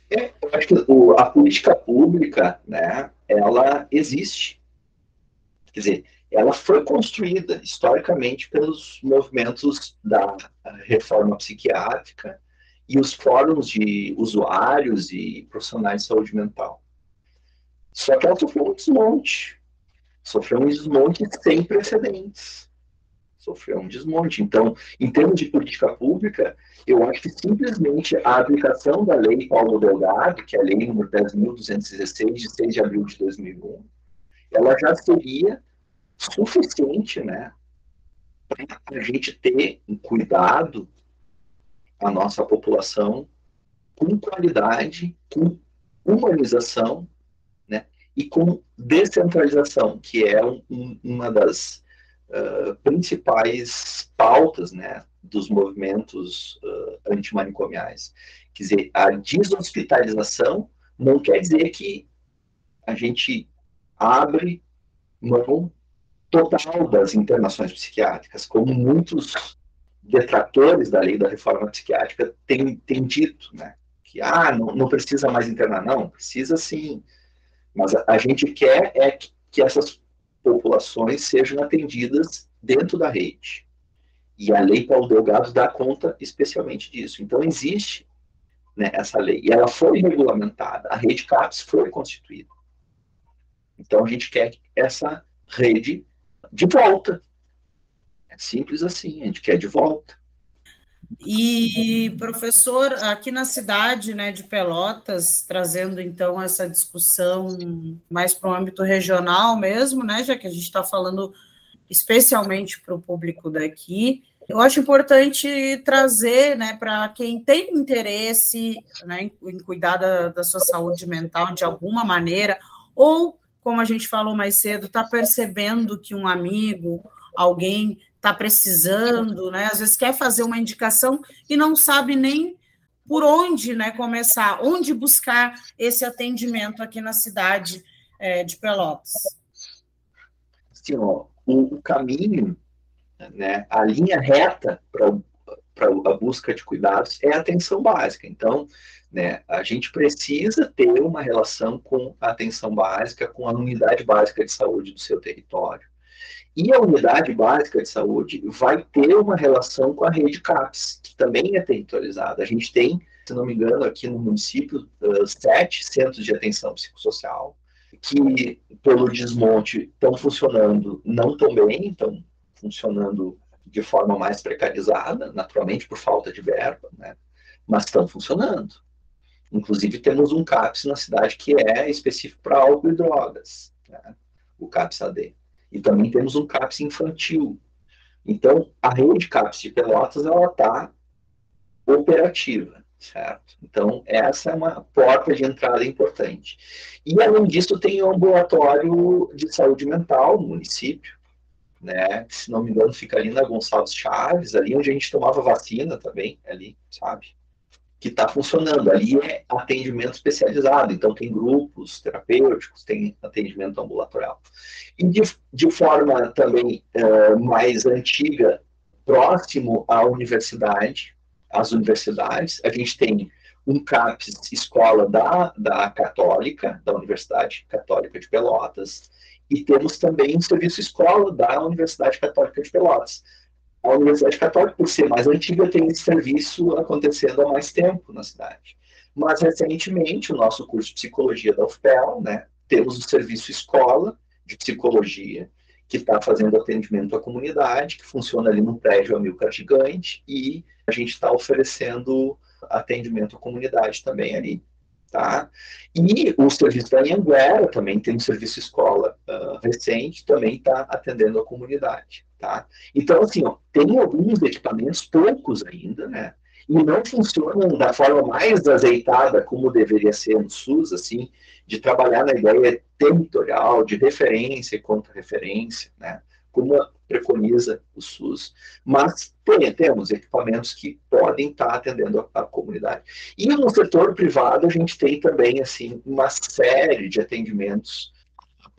É, eu acho que a política pública, né, ela existe. Quer dizer, ela foi construída historicamente pelos movimentos da reforma psiquiátrica e os fóruns de usuários e profissionais de saúde mental. Só que ela sofreu um desmonte. Sofreu um desmonte sem precedentes sofreu um desmonte. Então, em termos de política pública, eu acho que simplesmente a aplicação da lei Paulo Delgado, que é a lei número 10.216, de 6 de abril de 2001, ela já seria suficiente, né, para a gente ter um cuidado a nossa população com qualidade, com humanização, né, e com descentralização, que é um, uma das principais pautas né, dos movimentos uh, antimanicomiais. Quer dizer, a deshospitalização não quer dizer que a gente abre mão total das internações psiquiátricas, como muitos detratores da lei da reforma psiquiátrica têm, têm dito, né? Que, ah, não, não precisa mais internar. Não, precisa sim. Mas a, a gente quer é que, que essas populações sejam atendidas dentro da rede. E a Lei Paulo Delgado dá conta especialmente disso. Então, existe né, essa lei. E ela foi regulamentada. A rede CAPS foi constituída. Então, a gente quer essa rede de volta. É simples assim, a gente quer de volta. E, professor, aqui na cidade né, de Pelotas, trazendo então essa discussão mais para o âmbito regional mesmo, né, já que a gente está falando especialmente para o público daqui, eu acho importante trazer né, para quem tem interesse né, em, cuidar da, da sua saúde mental de alguma maneira, ou, como a gente falou mais cedo, está percebendo que um amigo, alguém está precisando, né? Às vezes quer fazer uma indicação e não sabe nem por onde né, começar, onde buscar esse atendimento aqui na cidade é, de Pelotas. Sim, ó, o caminho, né, a linha reta para a busca de cuidados é a atenção básica. Então, né, a gente precisa ter uma relação com a atenção básica, com a unidade básica de saúde do seu território. E a unidade básica de saúde vai ter uma relação com a rede CAPS, que também é territorializada. A gente tem, se não me engano, aqui no município, sete centros de atenção psicossocial, que, pelo desmonte, estão funcionando não tão bem, estão funcionando de forma mais precarizada, naturalmente por falta de verba, né? mas estão funcionando. Inclusive, temos um CAPS na cidade que é específico para álcool e drogas, né? o CAPS AD. E também temos um CAPS infantil. Então, a rede CAPS de Pelotas está operativa, certo? Então, essa é uma porta de entrada importante. E, além disso, tem o ambulatório de saúde mental no município, né? Se não me engano, fica ali na Gonçalves Chaves, ali onde a gente tomava vacina também, ali, sabe? Que está funcionando. Ali é atendimento especializado, então tem grupos terapêuticos, tem atendimento ambulatorial. E de, de forma também é, mais antiga, próximo à universidade, às universidades, a gente tem um CAPES escola da, da Católica, da Universidade Católica de Pelotas, e temos também um serviço escola da Universidade Católica de Pelotas a Universidade Católica, por ser mais antiga, tem esse serviço acontecendo há mais tempo na cidade. Mas, recentemente, o nosso curso de psicologia da UFPEL, né, temos o serviço escola de psicologia, que está fazendo atendimento à comunidade, que funciona ali no prédio Amilcar Gigante, e a gente está oferecendo atendimento à comunidade também ali. Tá? E o serviço da Anhanguera também tem um serviço escola recente, também está atendendo a comunidade. Tá? Então, assim, ó, tem alguns equipamentos, poucos ainda, né? E não funcionam da forma mais azeitada como deveria ser no SUS, assim, de trabalhar na ideia territorial, de referência e contra-referência, né? Como preconiza o SUS. Mas tem, temos equipamentos que podem estar atendendo a, a comunidade. E no setor privado, a gente tem também, assim, uma série de atendimentos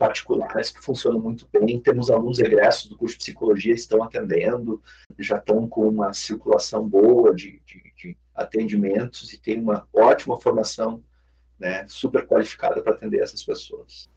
particulares que funcionam muito bem. Temos alunos egressos do curso de psicologia estão atendendo, já estão com uma circulação boa de, de, de atendimentos e tem uma ótima formação, né, super qualificada para atender essas pessoas.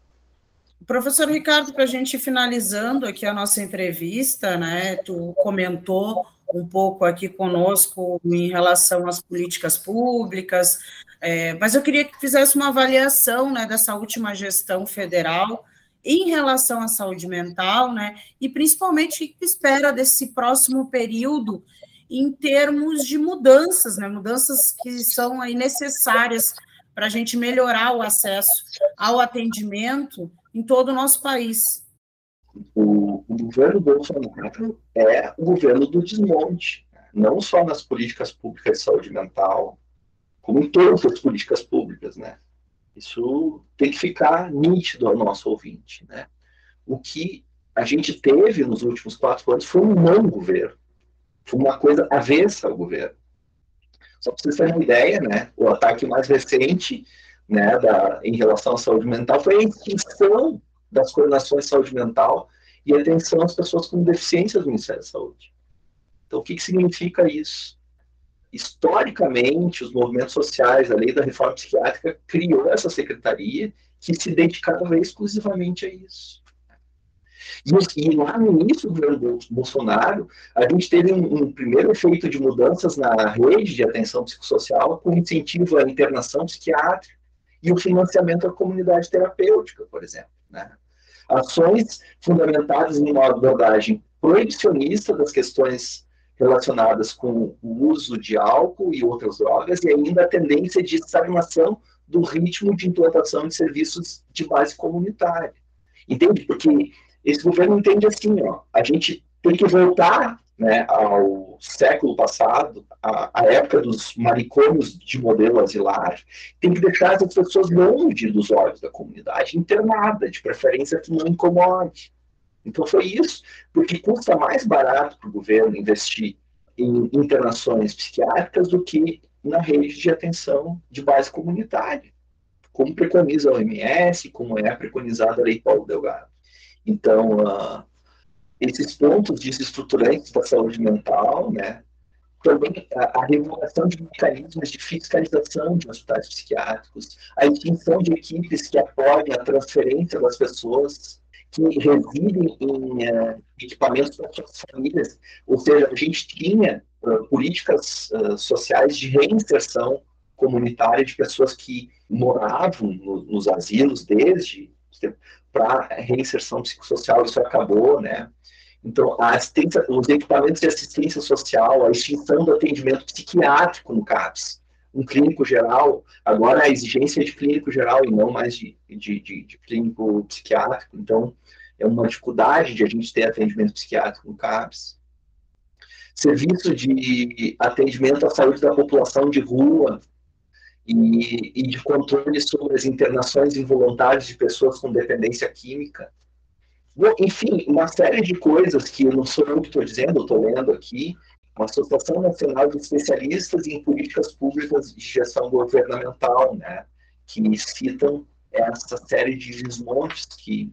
Professor Ricardo, para a gente finalizando aqui a nossa entrevista, né, tu comentou um pouco aqui conosco em relação às políticas públicas, é, mas eu queria que fizesse uma avaliação né, dessa última gestão federal em relação à saúde mental, né? E principalmente o que espera desse próximo período em termos de mudanças, né? Mudanças que são aí necessárias para a gente melhorar o acesso ao atendimento em todo o nosso país. O, o governo Bolsonaro é o governo do desmonte, não só nas políticas públicas de saúde mental, como em todas as políticas públicas, né? Isso tem que ficar nítido ao nosso ouvinte. Né? O que a gente teve nos últimos quatro anos foi um não governo. Foi uma coisa avessa ao governo. Só para vocês terem uma ideia, né, o ataque mais recente né, da, em relação à saúde mental foi a extinção das coordenações de saúde mental e atenção às pessoas com deficiências do Ministério da Saúde. Então, o que, que significa isso? Historicamente, os movimentos sociais, a lei da reforma psiquiátrica criou essa secretaria que se dedicava exclusivamente a isso. E, e lá no início do governo Bolsonaro, a gente teve um, um, primeiro efeito de mudanças na rede de atenção psicossocial com incentivo à internação psiquiátrica e o financiamento da comunidade terapêutica, por exemplo. Né? Ações fundamentadas em uma abordagem proibicionista das questões relacionadas com o uso de álcool e outras drogas, e ainda a tendência de estagnação do ritmo de implantação de serviços de base comunitária. Entende? Porque esse governo entende assim, ó, a gente tem que voltar né, ao século passado, a, época dos manicômios de modelo asilar, tem que deixar essas pessoas longe dos olhos da comunidade, internada, de preferência que não incomode. Então foi isso, porque custa mais barato para o governo investir em internações psiquiátricas do que na rede de atenção de base comunitária, como preconiza a OMS, como é preconizada a Lei Paulo Delgado. Então, uh, esses pontos desestruturantes da saúde mental, né, também a, a revogação de mecanismos de fiscalização de hospitais psiquiátricos, a extinção de equipes que apoiem a transferência das pessoas que residem em uh, equipamentos para suas famílias, ou seja, a gente tinha uh, políticas uh, sociais de reinserção comunitária de pessoas que moravam no, nos asilos desde para reinserção psicossocial, isso acabou, né? Então, a assistência, os equipamentos de assistência social, a extinção do atendimento psiquiátrico no CAPS, um clínico geral, agora a exigência é de clínico geral e não mais de, de, de, de clínico psiquiátrico. Então, é uma dificuldade de a gente ter atendimento psiquiátrico no CAPS. Serviço de atendimento à saúde da população de rua e, e de controle sobre as internações involuntárias de pessoas com dependência química. Enfim, uma série de coisas que não sou eu que estou dizendo, estou lendo aqui, uma Associação Nacional de Especialistas em Políticas Públicas de Gestão Governamental, né, que citam essa série de desmontes que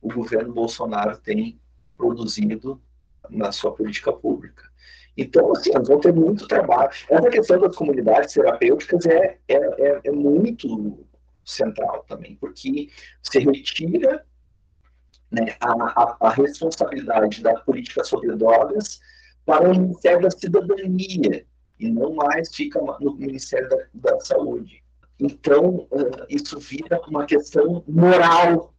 o governo Bolsonaro tem produzido na sua política pública. Então, assim, nós vamos ter muito trabalho. Essa questão das comunidades terapêuticas é, é, é, é muito central também, porque você retira né, a, a, a responsabilidade da política sobre drogas para o Ministério da Cidadania e não mais fica no Ministério da, da Saúde. Então, isso vira uma questão moral.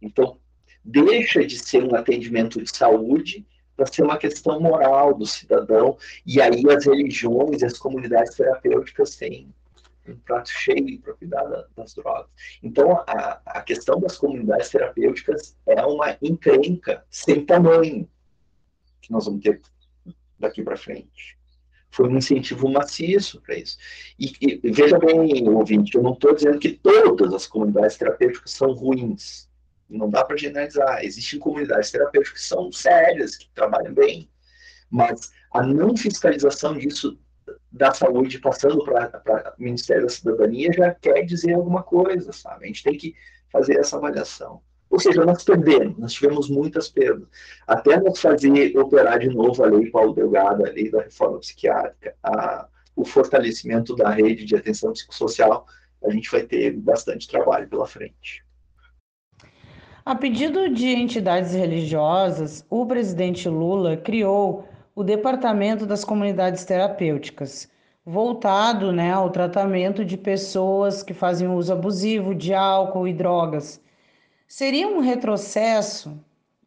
Então, deixa de ser um atendimento de saúde para ser uma questão moral do cidadão, e aí as religiões as comunidades terapêuticas têm um prato cheio para cuidar das drogas. Então, a, a questão das comunidades terapêuticas é uma encrenca sem tamanho que nós vamos ter daqui para frente. Foi um incentivo maciço para isso. E, e, veja bem, ouvinte, eu não estou dizendo que todas as comunidades terapêuticas são ruins. Não dá para generalizar. Existem comunidades terapêuticas que são sérias, que trabalham bem. Mas a não fiscalização disso da saúde passando para o Ministério da Cidadania já quer dizer alguma coisa, sabe? A gente tem que fazer essa avaliação. Ou seja, nós perdemos, nós tivemos muitas perdas. Até nós fazer operar de novo a lei Paulo Delgado, a lei da reforma psiquiátrica, a, o fortalecimento da rede de atenção psicossocial, a gente vai ter bastante trabalho pela frente. A pedido de entidades religiosas, o presidente Lula criou o Departamento das Comunidades Terapêuticas, voltado né, ao tratamento de pessoas que fazem uso abusivo de álcool e drogas Seria um retrocesso?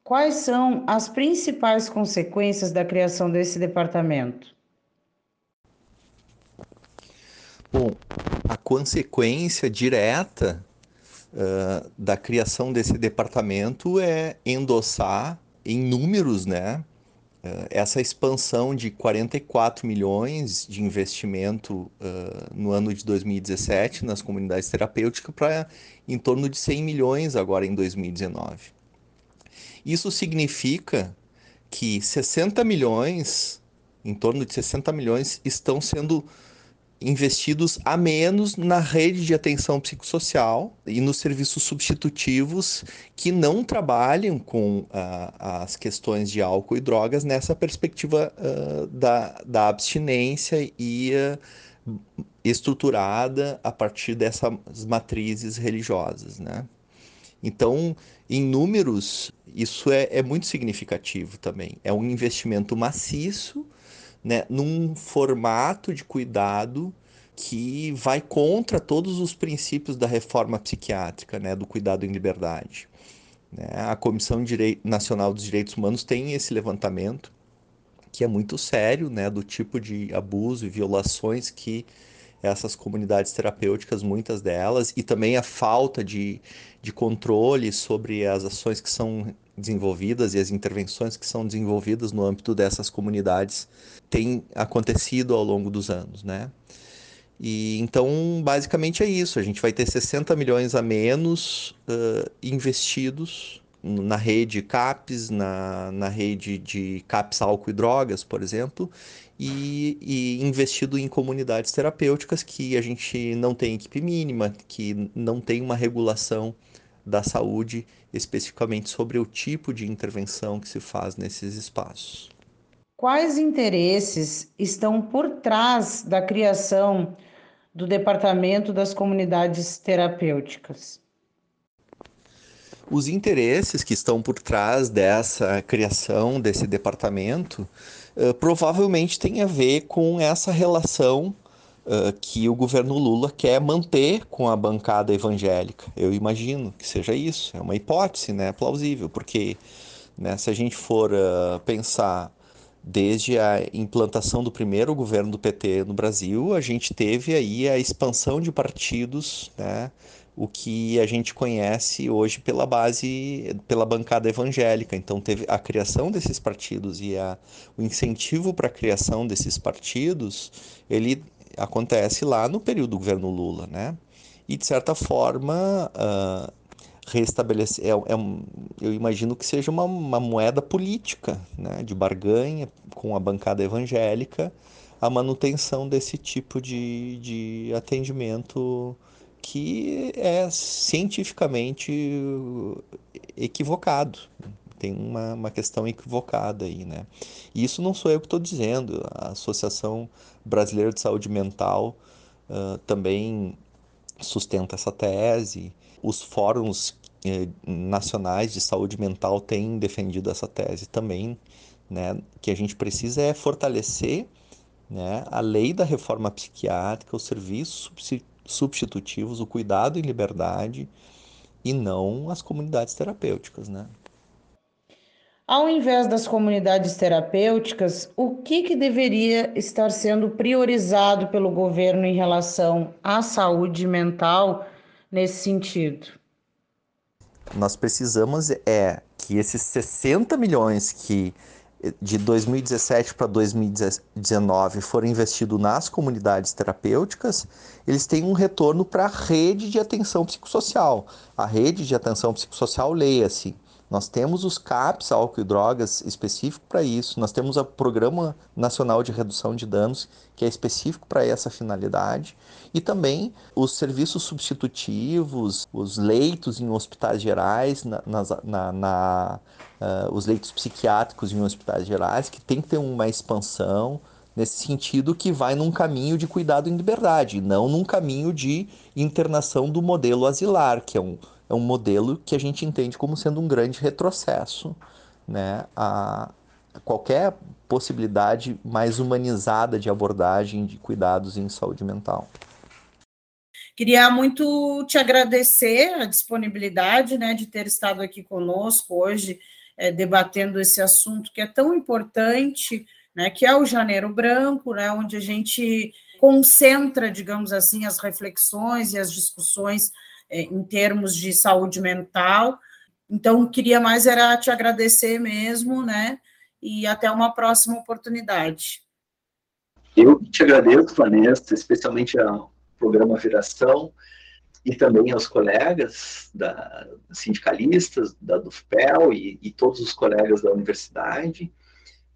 Quais são as principais consequências da criação desse departamento? Bom, a consequência direta uh, da criação desse departamento é endossar em números, né, essa expansão de 44 milhões de investimento uh, no ano de 2017 nas comunidades terapêuticas para em torno de 100 milhões agora em 2019. Isso significa que 60 milhões, em torno de 60 milhões, estão sendo investidos a menos na rede de atenção psicossocial e nos serviços substitutivos que não trabalham com uh, as questões de álcool e drogas nessa perspectiva uh, da, da abstinência e uh, estruturada a partir dessas matrizes religiosas, né? Então, em números, isso é, é muito significativo também. É um investimento maciço, né, num formato de cuidado que vai contra todos os princípios da reforma psiquiátrica, né, do cuidado em liberdade. Né? A Comissão Nacional dos Direitos Humanos tem esse levantamento que é muito sério, né, do tipo de abuso e violações que essas comunidades terapêuticas, muitas delas, e também a falta de, de controle sobre as ações que são desenvolvidas e as intervenções que são desenvolvidas no âmbito dessas comunidades tem acontecido ao longo dos anos, né? E então, basicamente é isso. A gente vai ter 60 milhões a menos uh, investidos na rede CAPES, na, na rede de CAPES álcool e drogas, por exemplo, e, e, investido em comunidades terapêuticas que a gente não tem equipe mínima, que não tem uma regulação da saúde especificamente sobre o tipo de intervenção que se faz nesses espaços. Quais interesses estão por trás da criação do Departamento das Comunidades Terapêuticas? Os interesses que estão por trás dessa criação desse departamento uh, provavelmente têm a ver com essa relação uh, que o governo Lula quer manter com a bancada evangélica. Eu imagino que seja isso. É uma hipótese né, plausível, porque né, se a gente for uh, pensar desde a implantação do primeiro governo do PT no Brasil, a gente teve aí a expansão de partidos, né? o que a gente conhece hoje pela base, pela bancada evangélica. Então, teve a criação desses partidos e a, o incentivo para a criação desses partidos, ele acontece lá no período do governo Lula, né? E, de certa forma, uh, restabelecer, é, é, eu imagino que seja uma, uma moeda política, né? De barganha com a bancada evangélica, a manutenção desse tipo de, de atendimento que é cientificamente equivocado. Tem uma, uma questão equivocada aí, né? E isso não sou eu que estou dizendo. A Associação Brasileira de Saúde Mental uh, também sustenta essa tese. Os fóruns eh, nacionais de saúde mental têm defendido essa tese também, né? Que a gente precisa é fortalecer né, a lei da reforma psiquiátrica, os serviços substitutivos, o cuidado em liberdade e não as comunidades terapêuticas, né? Ao invés das comunidades terapêuticas, o que, que deveria estar sendo priorizado pelo governo em relação à saúde mental nesse sentido? Nós precisamos é que esses 60 milhões que de 2017 para 2019 foram investidos nas comunidades terapêuticas, eles têm um retorno para a rede de atenção psicossocial. A rede de atenção psicossocial, leia-se, nós temos os CAPs, álcool e drogas, específico para isso. Nós temos o Programa Nacional de Redução de Danos, que é específico para essa finalidade. E também os serviços substitutivos, os leitos em hospitais gerais, na, na, na uh, os leitos psiquiátricos em hospitais gerais, que tem que ter uma expansão nesse sentido que vai num caminho de cuidado em liberdade, não num caminho de internação do modelo asilar, que é um é um modelo que a gente entende como sendo um grande retrocesso né, a qualquer possibilidade mais humanizada de abordagem de cuidados em saúde mental. Queria muito te agradecer a disponibilidade né, de ter estado aqui conosco hoje, é, debatendo esse assunto que é tão importante, né, que é o Janeiro Branco, né, onde a gente concentra, digamos assim, as reflexões e as discussões em termos de saúde mental. Então, queria mais era te agradecer mesmo, né? E até uma próxima oportunidade. Eu te agradeço, Vanessa, especialmente ao programa Viração e também aos colegas da, sindicalistas da DUFPEL e, e todos os colegas da universidade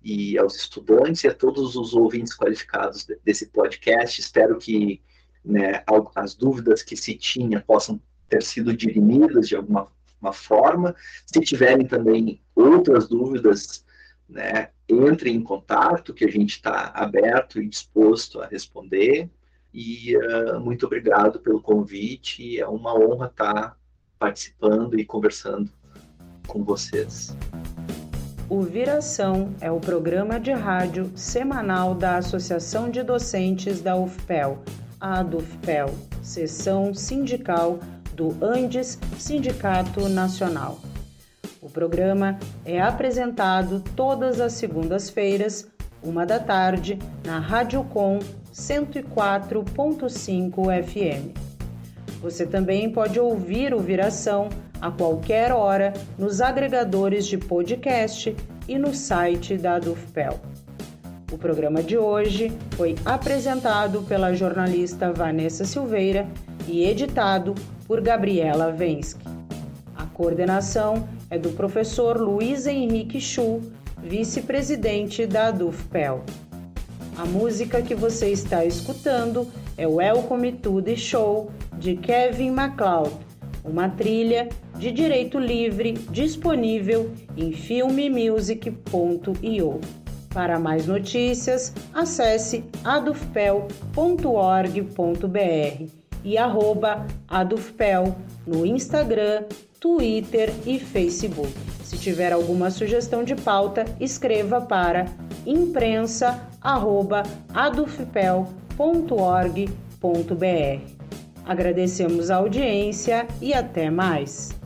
e aos estudantes e a todos os ouvintes qualificados desse podcast. Espero que né, as dúvidas que se tinha possam ter sido dirimidas de alguma forma. Se tiverem também outras dúvidas, né, entrem em contato, que a gente está aberto e disposto a responder. E uh, muito obrigado pelo convite. É uma honra estar participando e conversando com vocês. O Viração é o programa de rádio semanal da Associação de Docentes da UFPEL a DUFPEL, Seção Sindical do Andes Sindicato Nacional. O programa é apresentado todas as segundas-feiras, uma da tarde, na Rádio Com 104.5 FM. Você também pode ouvir o Viração a qualquer hora nos agregadores de podcast e no site da DUFPEL. O programa de hoje foi apresentado pela jornalista Vanessa Silveira e editado por Gabriela Vensky. A coordenação é do professor Luiz Henrique Chu, vice-presidente da DUFPEL. A música que você está escutando é Welcome to the Show de Kevin MacLeod, uma trilha de direito livre disponível em filmemusic.io. Para mais notícias, acesse adufpel.org.br e arroba adufpel no Instagram, Twitter e Facebook. Se tiver alguma sugestão de pauta, escreva para imprensa@adufpel.org.br. Agradecemos a audiência e até mais.